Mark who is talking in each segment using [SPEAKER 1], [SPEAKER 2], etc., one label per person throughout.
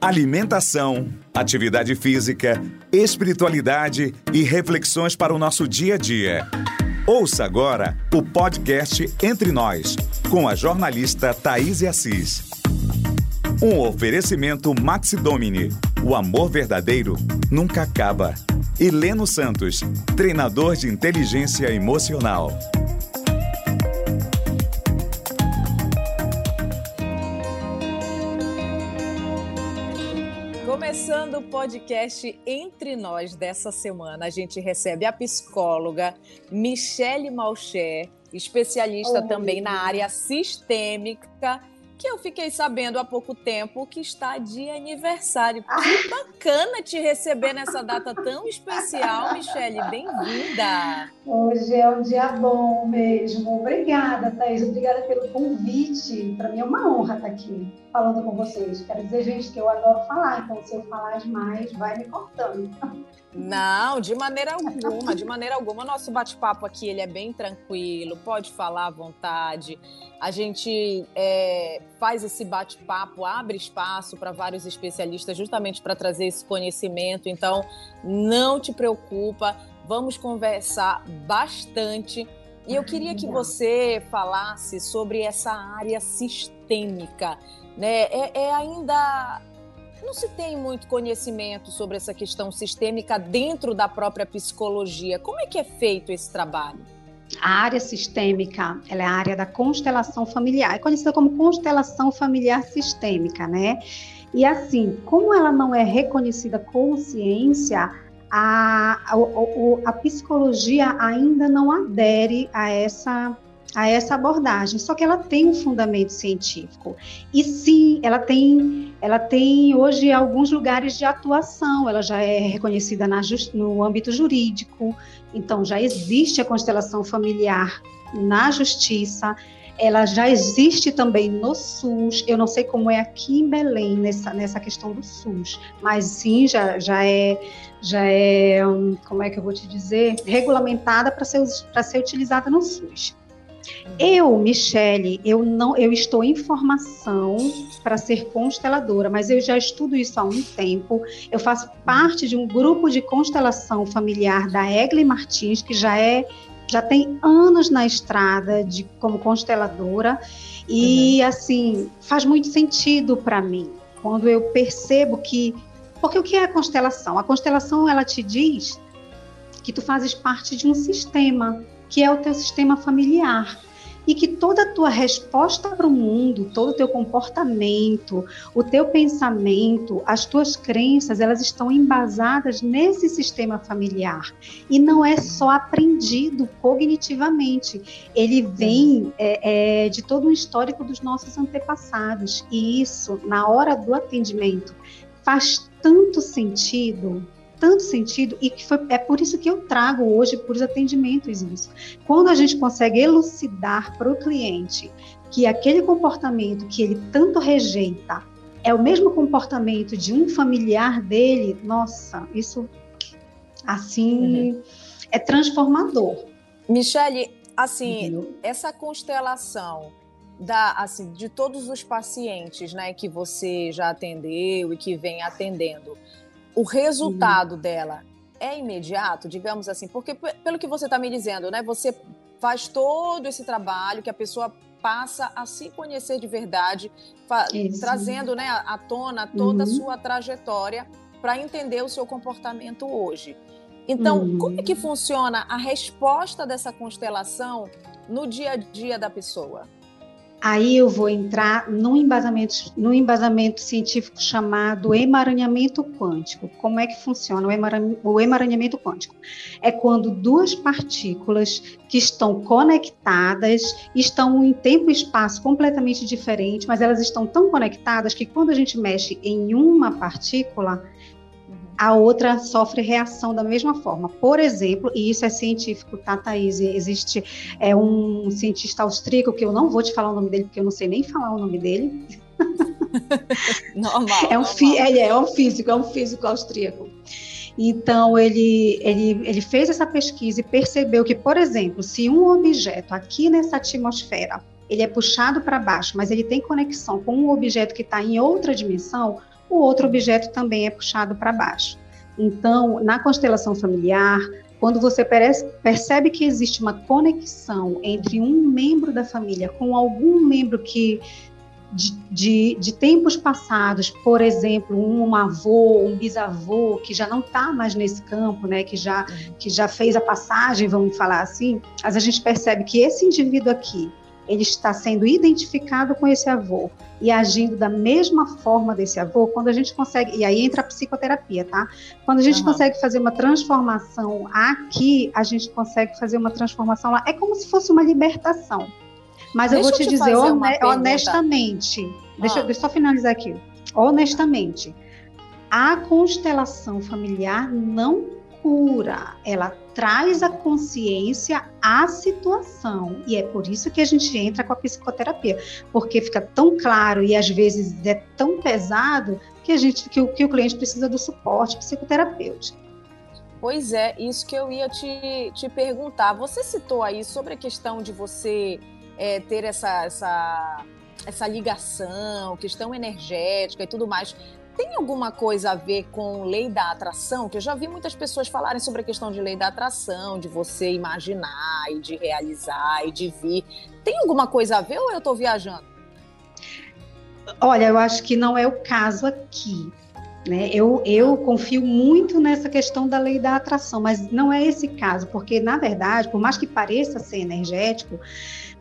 [SPEAKER 1] alimentação, atividade física, espiritualidade e reflexões para o nosso dia a dia. Ouça agora o podcast Entre Nós, com a jornalista Thaís Assis. Um oferecimento Maxi Domini. O amor verdadeiro nunca acaba. E Leno Santos, treinador de inteligência emocional.
[SPEAKER 2] Começando o podcast Entre Nós dessa semana, a gente recebe a psicóloga Michele Malcher, especialista também na área sistêmica que eu fiquei sabendo há pouco tempo que está de aniversário. Que ah. bacana te receber nessa data tão especial, Michele. Bem-vinda!
[SPEAKER 3] Hoje é um dia bom mesmo. Obrigada, Thaís. Obrigada pelo convite. Para mim é uma honra estar aqui falando com vocês. Quero dizer, gente, que eu adoro falar, então se eu falar demais, vai me cortando.
[SPEAKER 2] Não, de maneira alguma, de maneira alguma. Nosso bate-papo aqui ele é bem tranquilo, pode falar à vontade. A gente é, faz esse bate-papo, abre espaço para vários especialistas, justamente para trazer esse conhecimento. Então, não te preocupa, vamos conversar bastante. E eu queria que você falasse sobre essa área sistêmica. Né? É, é ainda não se tem muito conhecimento sobre essa questão sistêmica dentro da própria psicologia. Como é que é feito esse trabalho?
[SPEAKER 3] A área sistêmica, ela é a área da constelação familiar, é conhecida como constelação familiar sistêmica, né? E assim, como ela não é reconhecida como ciência, a, a, a, psicologia ainda não adere a essa a essa abordagem, só que ela tem um fundamento científico. E sim, ela tem, ela tem hoje alguns lugares de atuação, ela já é reconhecida na, no âmbito jurídico, então já existe a constelação familiar na justiça, ela já existe também no SUS. Eu não sei como é aqui em Belém nessa, nessa questão do SUS, mas sim já, já é já é como é que eu vou te dizer regulamentada para ser para ser utilizada no SUS. Eu, Michele, eu não, eu estou em formação para ser consteladora, mas eu já estudo isso há um tempo. Eu faço parte de um grupo de constelação familiar da Egli Martins, que já é já tem anos na estrada de como consteladora e uhum. assim faz muito sentido para mim quando eu percebo que porque o que é a constelação? A constelação ela te diz que tu fazes parte de um sistema que é o teu sistema familiar. E que toda a tua resposta para o mundo, todo o teu comportamento, o teu pensamento, as tuas crenças, elas estão embasadas nesse sistema familiar. E não é só aprendido cognitivamente, ele vem é, é, de todo o histórico dos nossos antepassados. E isso, na hora do atendimento, faz tanto sentido tanto sentido e que foi, é por isso que eu trago hoje para os atendimentos isso. Quando a gente consegue elucidar para o cliente que aquele comportamento que ele tanto rejeita é o mesmo comportamento de um familiar dele, nossa, isso assim uhum. é transformador.
[SPEAKER 2] Michele, assim, uhum. essa constelação da, assim, de todos os pacientes, né, que você já atendeu e que vem atendendo, o resultado uhum. dela é imediato, digamos assim, porque pelo que você está me dizendo, né, você faz todo esse trabalho que a pessoa passa a se conhecer de verdade, trazendo né, à tona toda uhum. a sua trajetória para entender o seu comportamento hoje. Então, uhum. como é que funciona a resposta dessa constelação no dia a dia da pessoa?
[SPEAKER 3] Aí eu vou entrar num embasamento, num embasamento científico chamado emaranhamento quântico. Como é que funciona o emaranhamento quântico? É quando duas partículas que estão conectadas, estão em tempo e espaço completamente diferentes, mas elas estão tão conectadas que quando a gente mexe em uma partícula, a outra sofre reação da mesma forma. Por exemplo, e isso é científico, tá, Thaís? Existe é, um cientista austríaco, que eu não vou te falar o nome dele, porque eu não sei nem falar o nome dele.
[SPEAKER 2] normal.
[SPEAKER 3] É um,
[SPEAKER 2] normal.
[SPEAKER 3] Ele é um físico, é um físico austríaco. Então, ele, ele, ele fez essa pesquisa e percebeu que, por exemplo, se um objeto aqui nessa atmosfera ele é puxado para baixo, mas ele tem conexão com um objeto que está em outra dimensão, o outro objeto também é puxado para baixo. Então, na constelação familiar, quando você percebe que existe uma conexão entre um membro da família com algum membro que de, de, de, tempos passados, por exemplo, um avô, um bisavô que já não está mais nesse campo, né, que já, que já fez a passagem, vamos falar assim, mas a gente percebe que esse indivíduo aqui, ele está sendo identificado com esse avô e agindo da mesma forma desse avô, quando a gente consegue, e aí entra a psicoterapia, tá? Quando a gente uhum. consegue fazer uma transformação aqui, a gente consegue fazer uma transformação lá. É como se fosse uma libertação. Mas deixa eu vou te, te dizer honestamente, deixa, ah. deixa eu só finalizar aqui. Honestamente, a constelação familiar não cura, ela traz a consciência à situação. E é por isso que a gente entra com a psicoterapia, porque fica tão claro e às vezes é tão pesado que a gente que o, que o cliente precisa do suporte psicoterapêutico.
[SPEAKER 2] Pois é, isso que eu ia te, te perguntar. Você citou aí sobre a questão de você é, ter essa, essa, essa ligação, questão energética e tudo mais. Tem alguma coisa a ver com lei da atração? Que eu já vi muitas pessoas falarem sobre a questão de lei da atração, de você imaginar e de realizar e de vir. Tem alguma coisa a ver ou eu estou viajando?
[SPEAKER 3] Olha, eu acho que não é o caso aqui. Né? Eu, eu confio muito nessa questão da lei da atração, mas não é esse caso, porque, na verdade, por mais que pareça ser energético,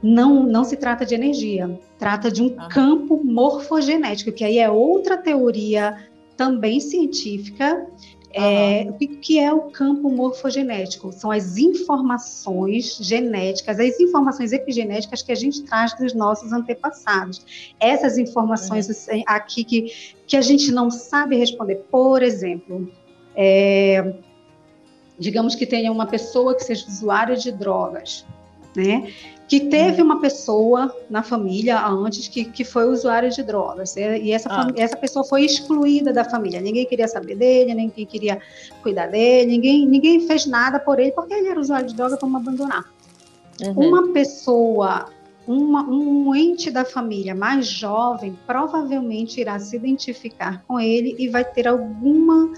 [SPEAKER 3] não, não se trata de energia, trata de um ah. campo morfogenético, que aí é outra teoria também científica. É, o que é o campo morfogenético? São as informações genéticas, as informações epigenéticas que a gente traz dos nossos antepassados. Essas informações uhum. aqui que, que a gente não sabe responder. Por exemplo, é, digamos que tenha uma pessoa que seja usuária de drogas, né? que teve uma pessoa na família antes que, que foi usuário de drogas e essa, ah. essa pessoa foi excluída da família. Ninguém queria saber dele, ninguém queria cuidar dele, ninguém, ninguém fez nada por ele porque ele era usuário de droga, vamos abandonar. Uhum. Uma pessoa, uma, um ente da família mais jovem provavelmente irá se identificar com ele e vai ter alguma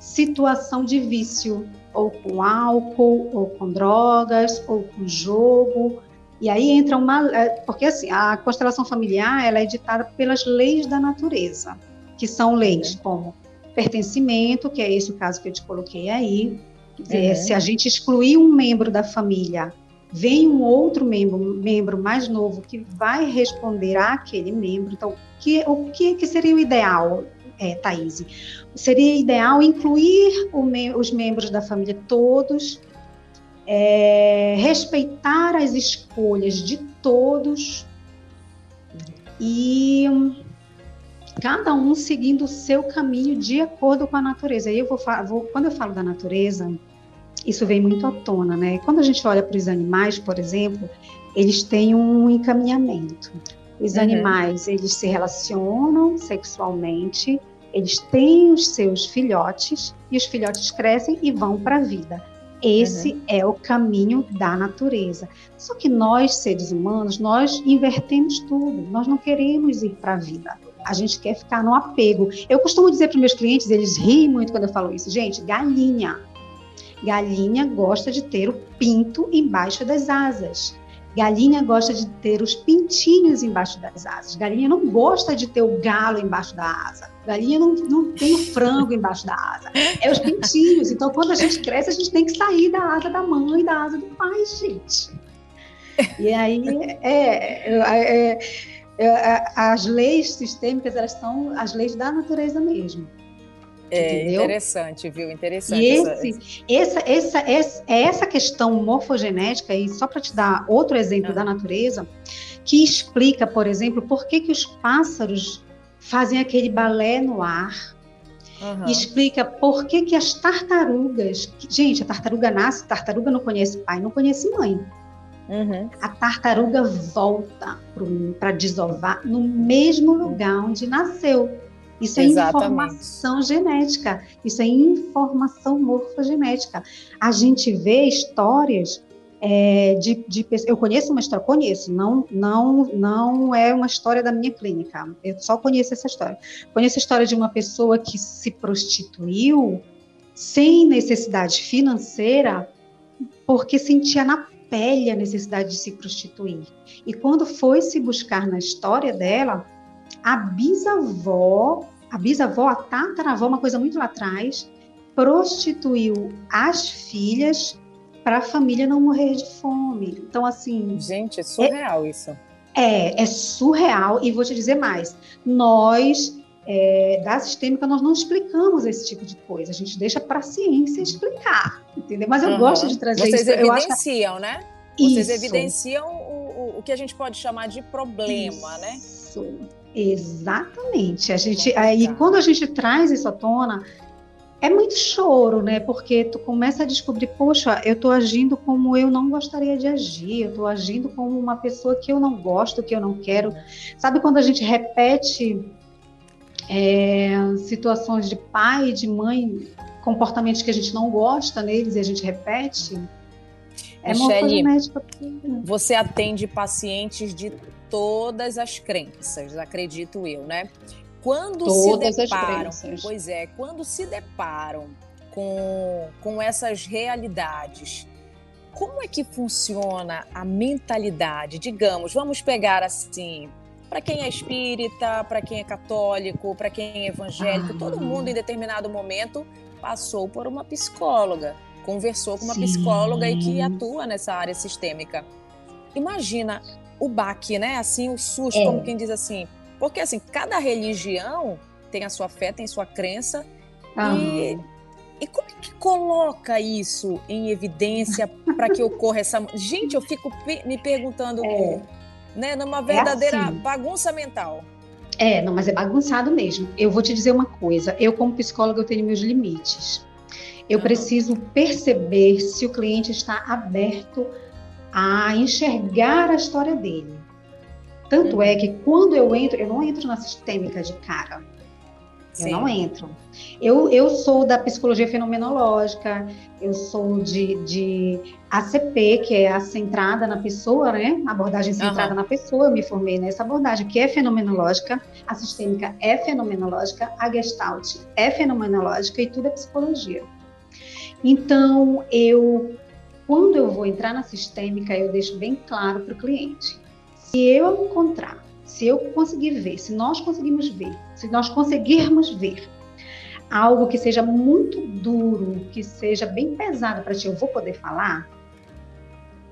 [SPEAKER 3] situação de vício, ou com álcool, ou com drogas, ou com jogo, e aí entra uma. É, porque assim, a constelação familiar ela é ditada pelas leis da natureza, que são leis como pertencimento, que é esse o caso que eu te coloquei aí. É, uhum. se a gente excluir um membro da família, vem um outro membro, membro mais novo que vai responder àquele membro. Então, que, o que, que seria o ideal, é, Thaís? Seria ideal incluir me, os membros da família todos é, respeitar as escolhas de todos e cada um seguindo o seu caminho de acordo com a natureza. Eu vou, vou, quando eu falo da natureza, isso vem muito à tona, né? Quando a gente olha para os animais, por exemplo, eles têm um encaminhamento. Os uhum. animais, eles se relacionam sexualmente, eles têm os seus filhotes e os filhotes crescem e vão para a vida. Esse uhum. é o caminho da natureza. Só que nós, seres humanos, nós invertemos tudo. Nós não queremos ir para a vida. A gente quer ficar no apego. Eu costumo dizer para meus clientes, eles riem muito quando eu falo isso. Gente, galinha. Galinha gosta de ter o pinto embaixo das asas. Galinha gosta de ter os pintinhos embaixo das asas. Galinha não gosta de ter o galo embaixo da asa. Galinha não, não tem o frango embaixo da asa. É os pintinhos. Então, quando a gente cresce, a gente tem que sair da asa da mãe e da asa do pai, gente. E aí, é, é, é, é as leis sistêmicas, elas são as leis da natureza mesmo.
[SPEAKER 2] É entendeu? interessante, viu? Interessante.
[SPEAKER 3] E esse, essa, essa, essa, é essa questão morfogenética, e só para te dar outro exemplo da natureza, que explica, por exemplo, por que, que os pássaros fazem aquele balé no ar. Uhum. explica por que, que as tartarugas. Gente, a tartaruga nasce, a tartaruga não conhece pai, não conhece mãe. Uhum. A tartaruga volta para desovar no mesmo lugar onde nasceu. Isso é informação genética, isso é informação morfogenética. A gente vê histórias é, de, de, eu conheço uma história, conheço, não, não, não é uma história da minha clínica, eu só conheço essa história. Conheço a história de uma pessoa que se prostituiu sem necessidade financeira, porque sentia na pele a necessidade de se prostituir. E quando foi se buscar na história dela, a bisavó, a bisavó, a tataravó, uma coisa muito lá atrás, prostituiu as filhas para a família não morrer de fome. Então, assim.
[SPEAKER 2] Gente, é surreal é, isso.
[SPEAKER 3] É, é surreal. E vou te dizer mais: nós, é, da sistêmica, nós não explicamos esse tipo de coisa. A gente deixa para a ciência explicar, entendeu? Mas eu uhum. gosto de trazer
[SPEAKER 2] Vocês
[SPEAKER 3] isso.
[SPEAKER 2] Vocês evidenciam, né? Vocês isso. evidenciam o, o, o, que a gente pode chamar de problema, né?
[SPEAKER 3] isso. Exatamente. A gente, aí, quando a gente traz isso à tona, é muito choro, né? Porque tu começa a descobrir, poxa, eu tô agindo como eu não gostaria de agir, eu tô agindo como uma pessoa que eu não gosto, que eu não quero. Sabe quando a gente repete é, situações de pai, de mãe, comportamentos que a gente não gosta neles e a gente repete?
[SPEAKER 2] É Michele, você atende pacientes de todas as crenças, acredito eu, né? quando Todas se deparam, pois é, quando se deparam com, com essas realidades, como é que funciona a mentalidade? Digamos, vamos pegar assim, para quem é espírita, para quem é católico, para quem é evangélico, ah. todo mundo em determinado momento passou por uma psicóloga, conversou com uma Sim. psicóloga e que atua nessa área sistêmica. Imagina o baque, né? Assim, o susto, é. como quem diz assim, porque, assim, cada religião tem a sua fé, tem sua crença. E, e como é que coloca isso em evidência para que ocorra essa. Gente, eu fico me perguntando, é. né, numa verdadeira é assim. bagunça mental.
[SPEAKER 3] É, não, mas é bagunçado mesmo. Eu vou te dizer uma coisa: eu, como psicóloga, eu tenho meus limites. Eu uhum. preciso perceber se o cliente está aberto a enxergar a história dele. Tanto é que quando eu entro, eu não entro na sistêmica de cara. Sim. Eu não entro. Eu, eu sou da psicologia fenomenológica, eu sou de, de ACP, que é a centrada na pessoa, né? Abordagem centrada uhum. na pessoa. Eu me formei nessa abordagem, que é fenomenológica, a sistêmica é fenomenológica, a gestalt é fenomenológica e tudo é psicologia. Então, eu, quando eu vou entrar na sistêmica, eu deixo bem claro para o cliente se eu encontrar, se eu conseguir ver, se nós conseguirmos ver, se nós conseguirmos ver algo que seja muito duro, que seja bem pesado para ti, eu vou poder falar?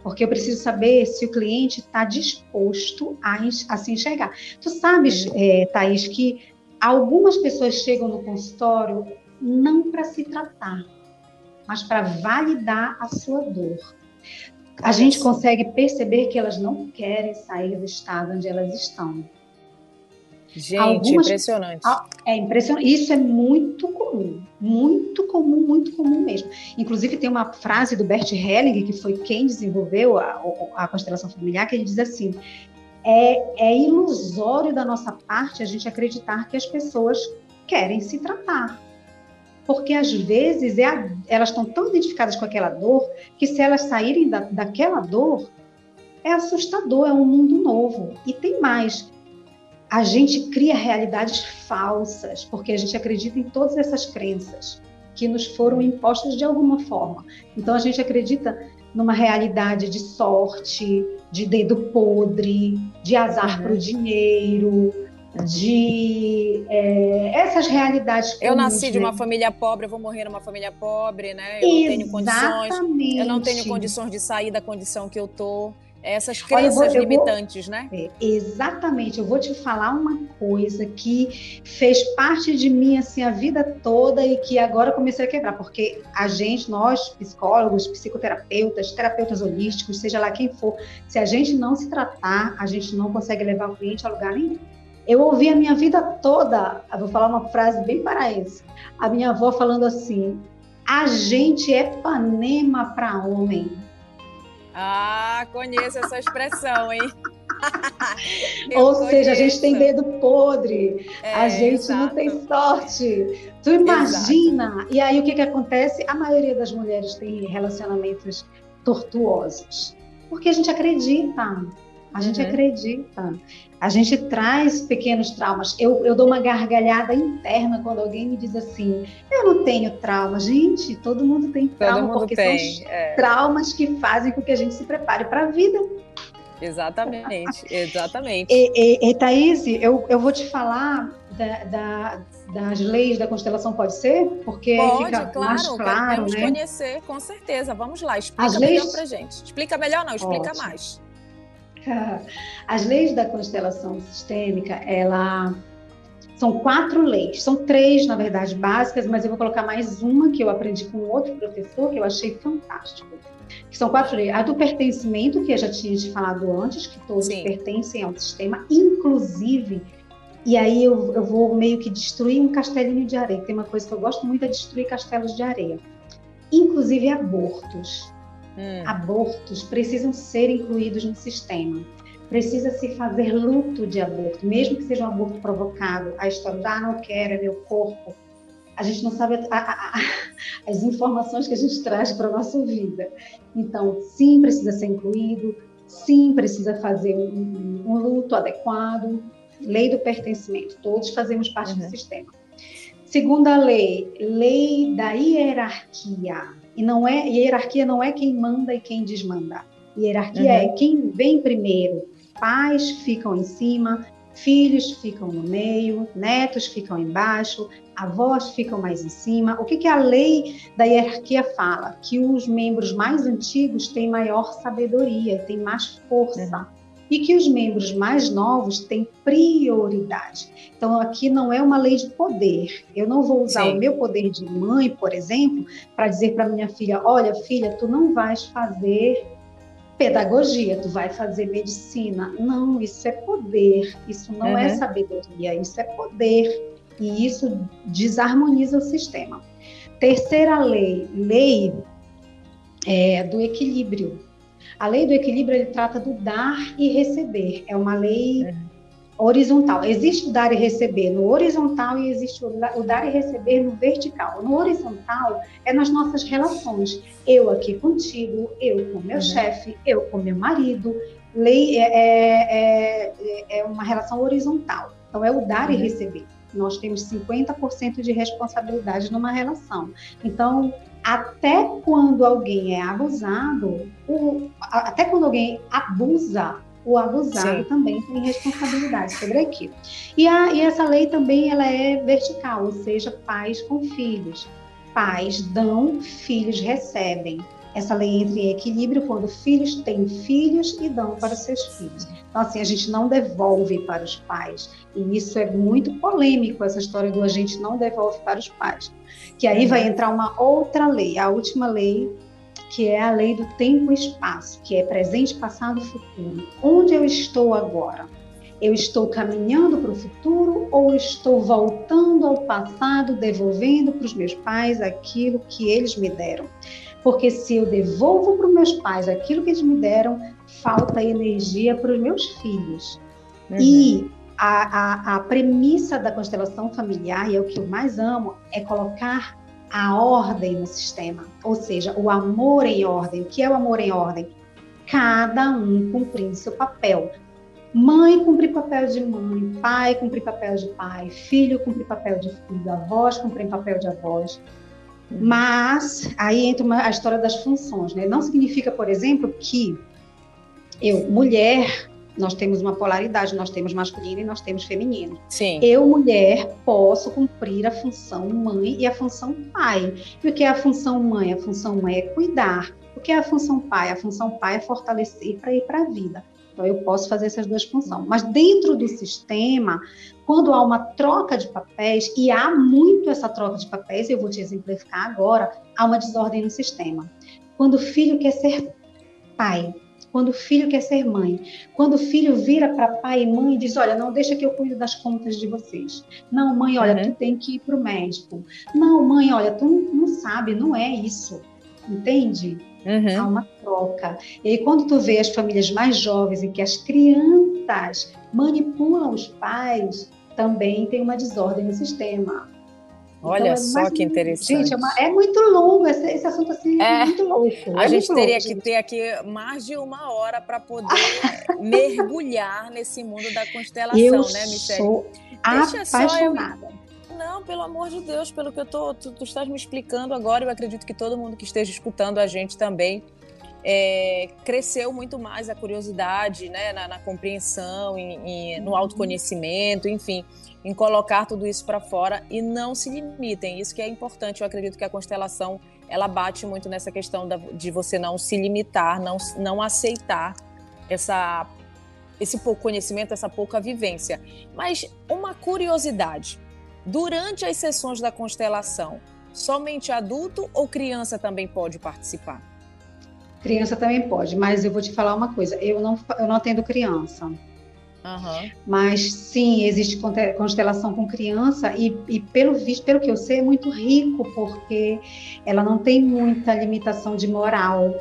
[SPEAKER 3] Porque eu preciso saber se o cliente está disposto a, a, se enxergar. Tu sabes, é, Thaís, que algumas pessoas chegam no consultório não para se tratar, mas para validar a sua dor a gente consegue perceber que elas não querem sair do estado onde elas estão.
[SPEAKER 2] Gente, Algumas, impressionante.
[SPEAKER 3] É impressionante. Isso é muito comum, muito comum, muito comum mesmo. Inclusive, tem uma frase do Bert Helling, que foi quem desenvolveu a, a constelação familiar, que ele diz assim: é, é ilusório da nossa parte a gente acreditar que as pessoas querem se tratar porque às vezes é a, elas estão tão identificadas com aquela dor que se elas saírem da, daquela dor, é assustador, é um mundo novo. E tem mais. A gente cria realidades falsas, porque a gente acredita em todas essas crenças que nos foram impostas de alguma forma. Então a gente acredita numa realidade de sorte, de dedo podre, de azar uhum. para o dinheiro, de é, essas realidades.
[SPEAKER 2] Eu nasci de uma família pobre, eu vou morrer numa família pobre, né? Eu Exatamente. não tenho condições. Eu não tenho condições de sair da condição que eu tô. Essas crenças Olha, eu vou, eu limitantes,
[SPEAKER 3] vou,
[SPEAKER 2] né?
[SPEAKER 3] É, exatamente. Eu vou te falar uma coisa que fez parte de mim assim a vida toda e que agora comecei a quebrar, porque a gente, nós psicólogos, psicoterapeutas, terapeutas holísticos, seja lá quem for, se a gente não se tratar, a gente não consegue levar o cliente a lugar nenhum. Eu ouvi a minha vida toda, vou falar uma frase bem paraense, a minha avó falando assim: a gente é panema para homem.
[SPEAKER 2] Ah, conheço essa expressão, hein?
[SPEAKER 3] Ou conheço. seja, a gente tem dedo podre, é, a gente exato. não tem sorte. Tu imagina? Exato. E aí o que, que acontece? A maioria das mulheres tem relacionamentos tortuosos? Porque a gente acredita, a gente uhum. acredita. A gente traz pequenos traumas. Eu, eu dou uma gargalhada interna quando alguém me diz assim: eu não tenho trauma. Gente, todo mundo tem trauma, mundo porque tem, são é. traumas que fazem com que a gente se prepare para a vida.
[SPEAKER 2] Exatamente, exatamente.
[SPEAKER 3] E, e, e Thaís, eu, eu vou te falar da, da, das leis da constelação, pode ser? Porque
[SPEAKER 2] pode,
[SPEAKER 3] fica
[SPEAKER 2] claro,
[SPEAKER 3] mais claro, né?
[SPEAKER 2] conhecer, com certeza. Vamos lá, explica As melhor leis... pra gente. Explica melhor não, explica Ótimo. mais.
[SPEAKER 3] As leis da constelação sistêmica, ela são quatro leis, são três, na verdade, básicas, mas eu vou colocar mais uma que eu aprendi com outro professor que eu achei fantástico. Que são quatro leis. A do pertencimento, que eu já tinha te falado antes, que todos Sim. pertencem ao sistema, inclusive. E aí eu, eu vou meio que destruir um castelinho de areia. Tem uma coisa que eu gosto muito é destruir castelos de areia. Inclusive abortos. Hum. Abortos precisam ser incluídos no sistema. Precisa se fazer luto de aborto, mesmo que seja um aborto provocado. A história da ah, não quero, é meu corpo. A gente não sabe a, a, a, as informações que a gente traz para a nossa vida. Então, sim, precisa ser incluído, sim, precisa fazer um, um luto adequado. Lei do pertencimento, todos fazemos parte uhum. do sistema. Segunda lei, lei da hierarquia. E não é hierarquia não é quem manda e quem desmanda. Hierarquia uhum. é quem vem primeiro. Pais ficam em cima, filhos ficam no meio, netos ficam embaixo, avós ficam mais em cima. O que, que a lei da hierarquia fala? Que os membros mais antigos têm maior sabedoria, têm mais força. Uhum e que os membros mais novos têm prioridade. Então, aqui não é uma lei de poder. Eu não vou usar Sim. o meu poder de mãe, por exemplo, para dizer para minha filha: olha, filha, tu não vais fazer pedagogia, tu vai fazer medicina. Não, isso é poder, isso não é uhum. é sabedoria, isso é poder. E isso desarmoniza o sistema. Terceira lei, lei é, do equilíbrio. A lei do equilíbrio ele trata do dar e receber. É uma lei é. horizontal. Existe o dar e receber no horizontal e existe o dar e receber no vertical. No horizontal é nas nossas relações. Eu aqui contigo, eu com meu uhum. chefe, eu com meu marido. Lei é, é, é, é uma relação horizontal. Então é o dar uhum. e receber. Nós temos 50% de responsabilidade numa relação. Então, até quando alguém é abusado, o, até quando alguém abusa, o abusado Sim. também tem responsabilidade sobre aquilo. E, a, e essa lei também ela é vertical, ou seja, pais com filhos. Pais dão, filhos recebem essa lei entra em equilíbrio quando filhos têm filhos e dão para seus filhos. Então, assim, a gente não devolve para os pais. E isso é muito polêmico, essa história do a gente não devolve para os pais. Que aí vai entrar uma outra lei, a última lei, que é a lei do tempo e espaço, que é presente, passado e futuro. Onde eu estou agora? Eu estou caminhando para o futuro ou estou voltando ao passado, devolvendo para os meus pais aquilo que eles me deram? Porque se eu devolvo para os meus pais aquilo que eles me deram, falta energia para os meus filhos. Uhum. E a, a, a premissa da constelação familiar, e é o que eu mais amo, é colocar a ordem no sistema, ou seja, o amor em ordem. O que é o amor em ordem? Cada um cumprindo seu papel. Mãe cumprir papel de mãe, pai cumprir papel de pai, filho cumprir papel de filho, avós cumprir papel de avós. Mas aí entra uma, a história das funções, né? Não significa, por exemplo, que eu, mulher, nós temos uma polaridade, nós temos masculino e nós temos feminino.
[SPEAKER 2] Sim.
[SPEAKER 3] Eu, mulher, posso cumprir a função mãe e a função pai. E o que é a função mãe? A função mãe é cuidar. O que é a função pai? A função pai é fortalecer para ir para a vida. Então, eu posso fazer essas duas funções. Mas dentro do sistema, quando há uma troca de papéis, e há muito essa troca de papéis, eu vou te exemplificar agora, há uma desordem no sistema. Quando o filho quer ser pai, quando o filho quer ser mãe, quando o filho vira para pai e mãe e diz: Olha, não deixa que eu cuide das contas de vocês. Não, mãe, olha, uhum. tu tem que ir para o médico. Não, mãe, olha, tu não sabe, não é isso. Entende? Uhum. Há uma troca. E aí, quando tu vê as famílias mais jovens em que as crianças manipulam os pais, também tem uma desordem no sistema.
[SPEAKER 2] Olha então, é só que interessante.
[SPEAKER 3] Gente, é, uma, é muito longo, esse, esse, assunto assim é, é muito louco.
[SPEAKER 2] A
[SPEAKER 3] é
[SPEAKER 2] gente teria
[SPEAKER 3] louco,
[SPEAKER 2] que gente. ter aqui mais de uma hora para poder mergulhar nesse mundo da constelação,
[SPEAKER 3] eu
[SPEAKER 2] né, Michelle?
[SPEAKER 3] Sou Deixa apaixonada.
[SPEAKER 2] Eu... Não, pelo amor de Deus, pelo que eu tô, tu, tu estás me explicando agora, eu acredito que todo mundo que esteja escutando a gente também é, cresceu muito mais a curiosidade, né, na, na compreensão, em, em, no autoconhecimento, enfim em colocar tudo isso para fora e não se limitem. Isso que é importante. Eu acredito que a constelação ela bate muito nessa questão da, de você não se limitar, não, não aceitar essa, esse pouco conhecimento, essa pouca vivência. Mas uma curiosidade: durante as sessões da constelação, somente adulto ou criança também pode participar?
[SPEAKER 3] Criança também pode, mas eu vou te falar uma coisa: eu não, eu não atendo criança. Uhum. Mas sim, existe constelação com criança e, e, pelo visto, pelo que eu sei, é muito rico porque ela não tem muita limitação de moral.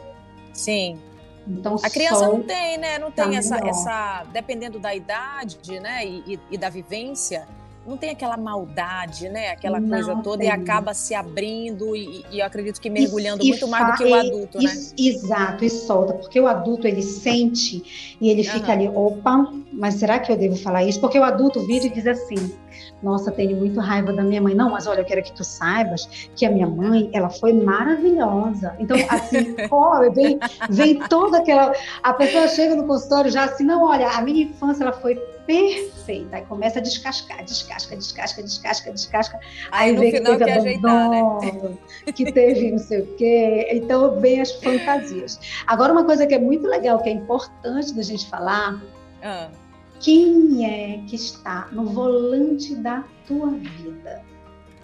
[SPEAKER 2] Sim. Então, a criança não tem, né? Não tem tá essa, essa, dependendo da idade, né, e, e, e da vivência, não tem aquela maldade, né? Aquela não coisa toda tem. e acaba se abrindo e, e eu acredito que mergulhando e, muito mais do que o adulto, né?
[SPEAKER 3] Exato, e solta, porque o adulto ele sente e ele fica ali, opa, mas será que eu devo falar isso? Porque o adulto vira e diz assim: nossa, tenho muito raiva da minha mãe. Não, mas olha, eu quero que tu saibas que a minha mãe, ela foi maravilhosa. Então, assim, olha, vem, vem toda aquela. A pessoa chega no consultório já assim, não, olha, a minha infância ela foi perfeita. Aí começa a descascar, descasca, descasca, descasca, descasca.
[SPEAKER 2] Aí, aí vê que teve que ajeitar, né?
[SPEAKER 3] que teve não sei o quê. Então vem as fantasias. Agora, uma coisa que é muito legal, que é importante da gente falar, ah. quem é que está no volante da tua vida?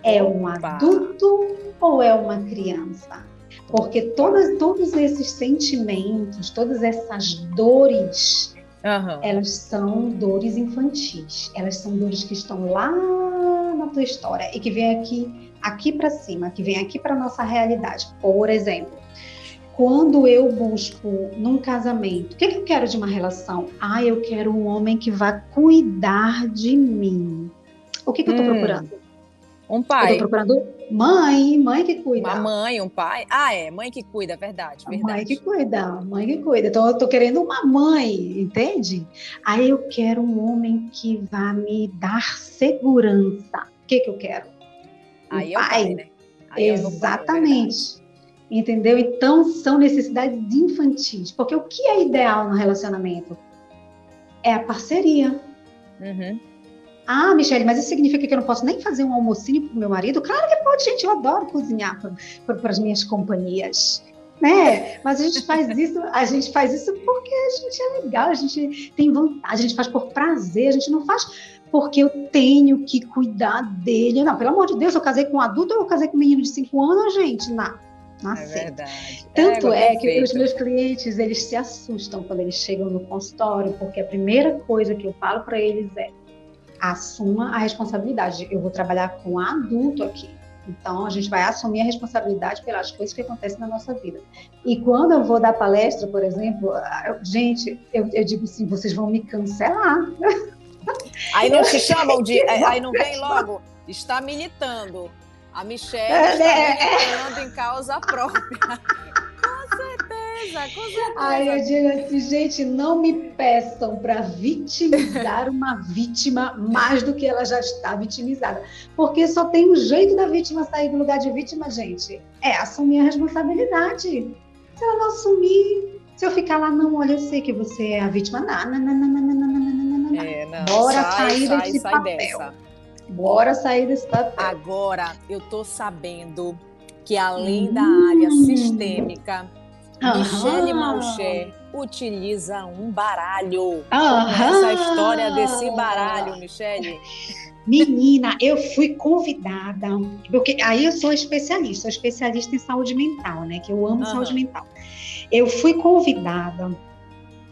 [SPEAKER 3] É um Opa. adulto ou é uma criança? Porque todas, todos esses sentimentos, todas essas dores Uhum. Elas são dores infantis. Elas são dores que estão lá na tua história e que vem aqui, aqui para cima, que vem aqui para nossa realidade. Por exemplo, quando eu busco num casamento, o que, que eu quero de uma relação? Ah, eu quero um homem que vá cuidar de mim. O que, que eu estou hum. procurando?
[SPEAKER 2] Um pai.
[SPEAKER 3] Eu tô procurando mãe, mãe que cuida.
[SPEAKER 2] Uma mãe, um pai. Ah, é, mãe que cuida, verdade, verdade.
[SPEAKER 3] Mãe que cuida, mãe que cuida. Então eu tô querendo uma mãe, entende? Aí eu quero um homem que vá me dar segurança. O que que eu quero?
[SPEAKER 2] Um Aí pai. é o pai, né?
[SPEAKER 3] Aí é Exatamente. É Entendeu? Então são necessidades infantis. Porque o que é ideal no relacionamento? É a parceria. Uhum. Ah, Michelle, mas isso significa que eu não posso nem fazer um almocinho para o meu marido? Claro que pode, gente. Eu adoro cozinhar para as minhas companhias. Né? Mas a gente faz isso, a gente faz isso porque a gente é legal, a gente tem vontade, a gente faz por prazer, a gente não faz porque eu tenho que cuidar dele. Não, pelo amor de Deus, eu casei com um adulto ou eu casei com um menino de 5 anos, gente? Não. Não é verdade. Tanto é, é que os meus clientes, eles se assustam quando eles chegam no consultório, porque a primeira coisa que eu falo para eles é: assuma a responsabilidade. Eu vou trabalhar com adulto aqui. Então, a gente vai assumir a responsabilidade pelas coisas que acontecem na nossa vida. E quando eu vou dar palestra, por exemplo, eu, gente, eu, eu, digo assim: vocês vão me cancelar.
[SPEAKER 2] Aí não te chamam de. Aí não vem logo, está militando. A Michelle é, está é, militando é. em causa própria certeza, com certeza.
[SPEAKER 3] Aí eu digo assim, gente, não me peçam para vitimizar uma vítima mais do que ela já está vitimizada. Porque só tem um jeito da vítima sair do lugar de vítima, gente. É assumir a responsabilidade. Se ela não assumir, se eu ficar lá, não, olha, eu sei que você é a vítima. Não, não, não, não, não, não, não, não, não. É, não. Bora sai, sair sai, desse sai papel. Dessa. Bora sair desse papel.
[SPEAKER 2] Agora, eu tô sabendo que além hum. da área sistêmica, Uhum. Michele Malcher utiliza um baralho. Uhum. Essa história desse baralho, Michele.
[SPEAKER 3] Menina, eu fui convidada, porque aí eu sou especialista, sou especialista em saúde mental, né? Que eu amo uhum. saúde mental. Eu fui convidada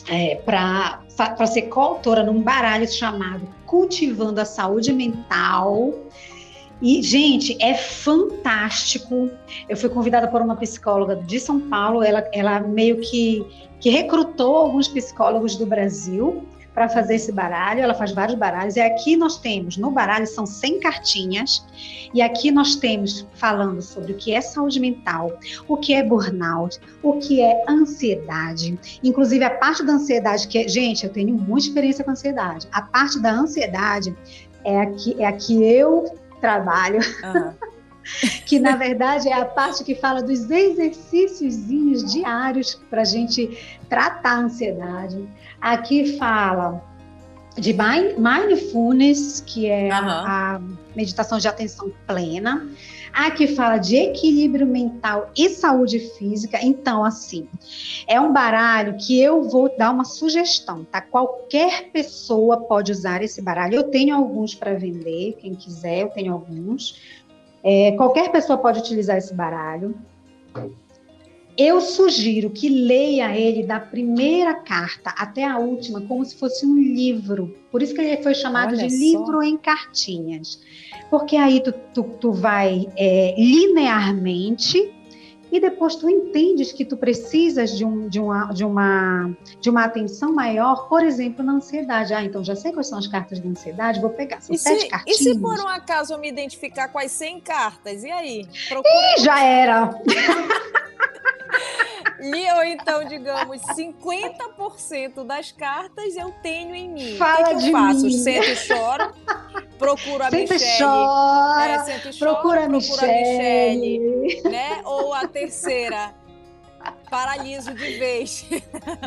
[SPEAKER 3] é, para ser coautora num baralho chamado Cultivando a Saúde Mental e, gente, é fantástico. Eu fui convidada por uma psicóloga de São Paulo, ela, ela meio que, que recrutou alguns psicólogos do Brasil para fazer esse baralho, ela faz vários baralhos, e aqui nós temos, no baralho são 100 cartinhas, e aqui nós temos falando sobre o que é saúde mental, o que é burnout, o que é ansiedade, inclusive a parte da ansiedade, que, gente, eu tenho muita experiência com ansiedade, a parte da ansiedade é a que, é a que eu trabalho. Uhum. que na verdade é a parte que fala dos exercícios diários para a gente tratar a ansiedade. Aqui fala de mindfulness, que é uhum. a, a meditação de atenção plena. Aqui fala de equilíbrio mental e saúde física. Então, assim, é um baralho que eu vou dar uma sugestão, tá? Qualquer pessoa pode usar esse baralho. Eu tenho alguns para vender, quem quiser, eu tenho alguns. É, qualquer pessoa pode utilizar esse baralho. Eu sugiro que leia ele da primeira carta até a última, como se fosse um livro. Por isso que ele foi chamado Olha de só. livro em cartinhas. Porque aí tu, tu, tu vai é, linearmente e depois tu entendes que tu precisas de, um, de, uma, de, uma, de uma atenção maior, por exemplo, na ansiedade. Ah, então já sei quais são as cartas de ansiedade, vou pegar. São e sete se, cartinhas.
[SPEAKER 2] E se por um acaso eu me identificar com as 100 cartas, e aí?
[SPEAKER 3] Procura... Ih, já era!
[SPEAKER 2] E ou então, digamos, 50% das cartas eu tenho em mim.
[SPEAKER 3] Fala
[SPEAKER 2] o que,
[SPEAKER 3] que eu
[SPEAKER 2] faço?
[SPEAKER 3] Mim.
[SPEAKER 2] Sento e choro, procuro a
[SPEAKER 3] Senta
[SPEAKER 2] Michelle.
[SPEAKER 3] Chora,
[SPEAKER 2] é, sento e choro, procura a Michelle. Michelle né? Ou a terceira, paraliso de vez.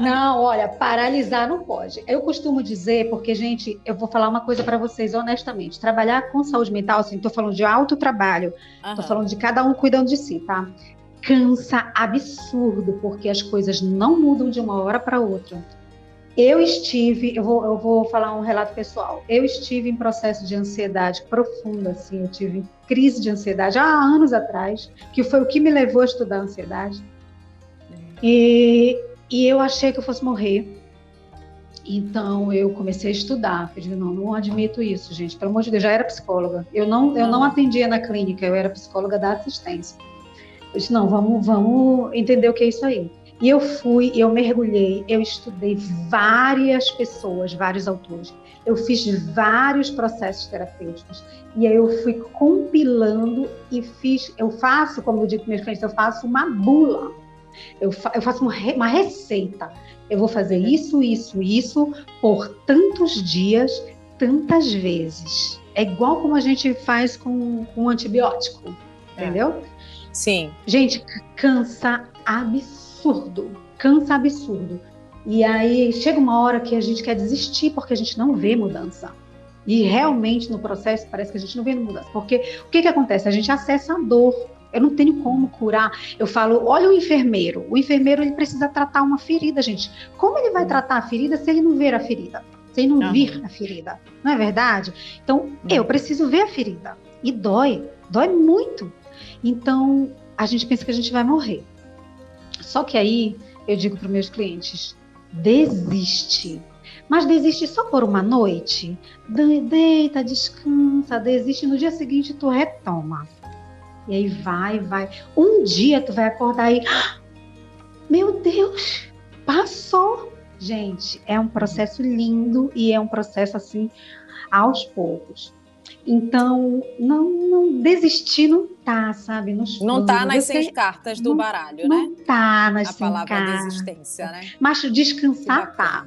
[SPEAKER 3] Não, olha, paralisar não pode. Eu costumo dizer, porque, gente, eu vou falar uma coisa para vocês honestamente. Trabalhar com saúde mental, assim, tô falando de alto trabalho, uhum. tô falando de cada um cuidando de si, tá? Cansa absurdo, porque as coisas não mudam de uma hora para outra. Eu estive, eu vou, eu vou falar um relato pessoal. Eu estive em processo de ansiedade profunda, assim, eu tive crise de ansiedade há anos atrás, que foi o que me levou a estudar ansiedade. E, e eu achei que eu fosse morrer. Então eu comecei a estudar. Eu digo, não, não admito isso, gente. Pelo amor de Deus, já era psicóloga. Eu não, eu não atendia na clínica, eu era psicóloga da assistência. Eu disse, não, vamos, vamos entender o que é isso aí. E eu fui, eu mergulhei, eu estudei várias pessoas, vários autores. Eu fiz vários processos terapêuticos. E aí eu fui compilando e fiz, eu faço, como eu digo para meus clientes, eu faço uma bula. Eu, fa, eu faço uma, uma receita. Eu vou fazer isso, isso, isso por tantos dias, tantas vezes. É igual como a gente faz com, com um antibiótico, é. entendeu?
[SPEAKER 2] Sim.
[SPEAKER 3] Gente, cansa absurdo. Cansa absurdo. E aí chega uma hora que a gente quer desistir porque a gente não vê mudança. E realmente no processo parece que a gente não vê mudança. Porque o que, que acontece? A gente acessa a dor. Eu não tenho como curar. Eu falo, olha o enfermeiro. O enfermeiro ele precisa tratar uma ferida, gente. Como ele vai tratar a ferida se ele não ver a ferida? Se ele não uhum. vir a ferida? Não é verdade? Então, uhum. eu preciso ver a ferida. E dói. Dói muito. Então, a gente pensa que a gente vai morrer. Só que aí eu digo para os meus clientes: desiste. Mas desiste só por uma noite. Deita, descansa, desiste. No dia seguinte tu retoma. E aí vai, vai. Um dia tu vai acordar e. Meu Deus, passou. Gente, é um processo lindo e é um processo assim aos poucos. Então, não, não desistir não tá, sabe?
[SPEAKER 2] Nos não tá nas seis cartas do
[SPEAKER 3] não,
[SPEAKER 2] baralho,
[SPEAKER 3] não
[SPEAKER 2] né?
[SPEAKER 3] Não tá nas
[SPEAKER 2] A palavra cartas. desistência, né?
[SPEAKER 3] Mas descansar tá.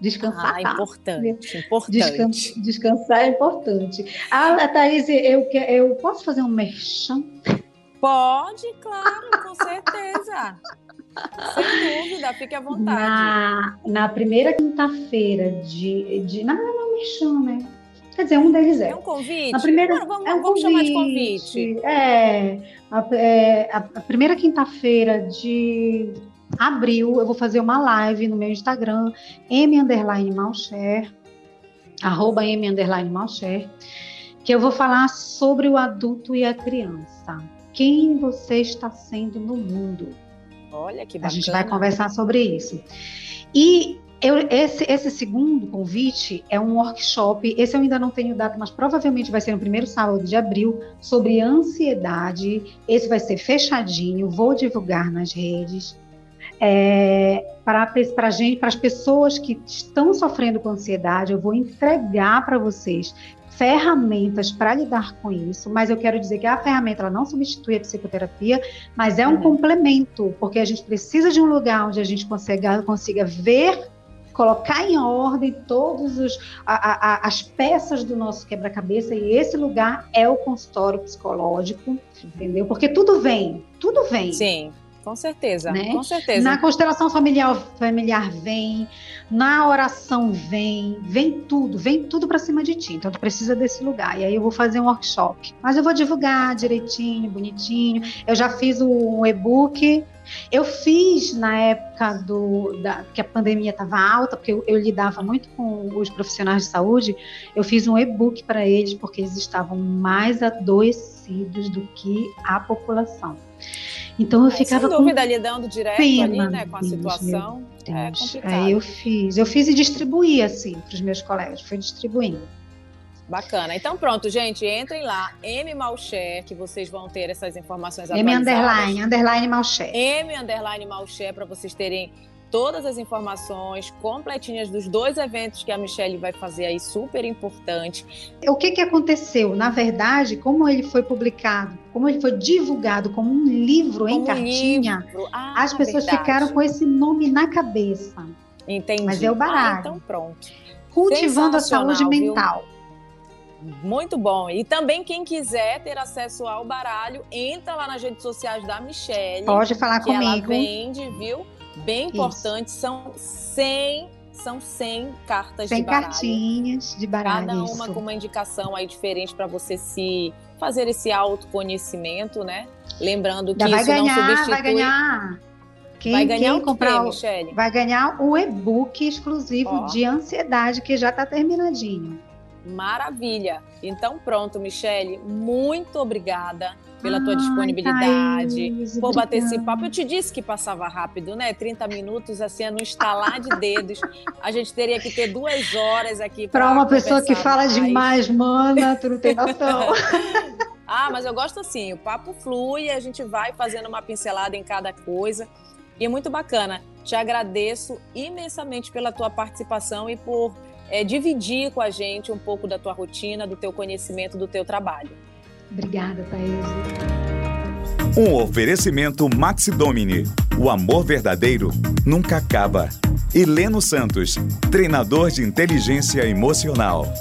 [SPEAKER 3] Descansar
[SPEAKER 2] ah,
[SPEAKER 3] tá.
[SPEAKER 2] importante, importante.
[SPEAKER 3] Descan descansar é importante. Ah, Thaís, eu, eu posso fazer um merchan?
[SPEAKER 2] Pode, claro, com certeza. Sem dúvida, fique à vontade.
[SPEAKER 3] Na, na primeira quinta-feira de, de. Não, não, não, merchan, né? Quer dizer, um deles é.
[SPEAKER 2] É um convite?
[SPEAKER 3] Na primeira,
[SPEAKER 2] Não, vamos, é um vamos convite, chamar de convite.
[SPEAKER 3] É. A, é, a, a primeira quinta-feira de abril, eu vou fazer uma live no meu Instagram, M underline Malcher, arroba M underline Malcher, que eu vou falar sobre o adulto e a criança. Quem você está sendo no mundo?
[SPEAKER 2] Olha que bacana.
[SPEAKER 3] A gente vai conversar sobre isso. E eu, esse, esse, segundo convite é um workshop, esse eu ainda não tenho data, mas provavelmente vai ser no primeiro sábado de abril, sobre ansiedade. Esse vai ser fechadinho, vou divulgar nas redes. É, para para gente, para as pessoas que estão sofrendo com ansiedade, eu vou entregar para vocês ferramentas para lidar com isso, mas eu quero dizer que a ferramenta ela não substitui a psicoterapia, mas é um uhum. complemento, porque a gente precisa de um lugar onde a gente consiga, consiga ver colocar em ordem todas as peças do nosso quebra-cabeça e esse lugar é o consultório psicológico, entendeu? Porque tudo vem, tudo vem.
[SPEAKER 2] Sim. Com certeza, né? com certeza.
[SPEAKER 3] Na constelação familiar, familiar vem, na oração vem, vem tudo, vem tudo para cima de ti. Então tu precisa desse lugar. E aí eu vou fazer um workshop. Mas eu vou divulgar direitinho, bonitinho. Eu já fiz um e-book eu fiz na época do, da, que a pandemia estava alta, porque eu, eu, lidava muito com os profissionais de saúde, eu fiz um e-book para eles, porque eles estavam mais adoecidos do que a população. Então eu é, ficava
[SPEAKER 2] sem dúvida, com lidando direto pena, ali, né, com a situação. É complicado.
[SPEAKER 3] Aí eu fiz, eu fiz e distribuí assim para os meus colegas, fui distribuindo.
[SPEAKER 2] Bacana. Então pronto, gente, entrem lá, M Malcher, que vocês vão ter essas informações
[SPEAKER 3] M underline, underline Malcher.
[SPEAKER 2] M underline Malcher, para vocês terem todas as informações completinhas dos dois eventos que a Michelle vai fazer aí, super importante.
[SPEAKER 3] O que, que aconteceu? Na verdade, como ele foi publicado, como ele foi divulgado como um livro como em cartinha, livro. Ah, as pessoas verdade. ficaram com esse nome na cabeça.
[SPEAKER 2] Entendi.
[SPEAKER 3] Mas é o baralho.
[SPEAKER 2] Ah, então pronto.
[SPEAKER 3] Cultivando a saúde mental.
[SPEAKER 2] Viu? Muito bom. E também quem quiser ter acesso ao baralho, entra lá nas redes sociais da Michelle.
[SPEAKER 3] Pode falar
[SPEAKER 2] que
[SPEAKER 3] comigo.
[SPEAKER 2] Ela vende, viu? Bem importante. Isso. São 100 são 100 cartas 100 de baralho.
[SPEAKER 3] cartinhas de baralho.
[SPEAKER 2] Cada uma com uma indicação aí diferente para você se fazer esse autoconhecimento, né? Lembrando que
[SPEAKER 3] vai
[SPEAKER 2] isso
[SPEAKER 3] ganhar,
[SPEAKER 2] não substitui.
[SPEAKER 3] Vai ganhar. Quem,
[SPEAKER 2] vai ganhar
[SPEAKER 3] quem
[SPEAKER 2] o
[SPEAKER 3] comprar
[SPEAKER 2] Michelle?
[SPEAKER 3] Vai ganhar o e-book exclusivo de ansiedade que já está terminadinho.
[SPEAKER 2] Maravilha. Então pronto, Michele, muito obrigada pela tua disponibilidade, Thaís, por bater esse papo. Eu te disse que passava rápido, né? 30 minutos, assim, é no estalar de dedos. A gente teria que ter duas horas aqui
[SPEAKER 3] para uma pessoa que fala mais. demais, mana, tu não tem noção.
[SPEAKER 2] ah, mas eu gosto assim, o papo flui, a gente vai fazendo uma pincelada em cada coisa. E é muito bacana. Te agradeço imensamente pela tua participação e por é, dividir com a gente um pouco da tua rotina, do teu conhecimento, do teu trabalho.
[SPEAKER 3] Obrigada, Thaís.
[SPEAKER 1] Um oferecimento Maxi Domini. O amor verdadeiro nunca acaba. Heleno Santos, treinador de inteligência emocional.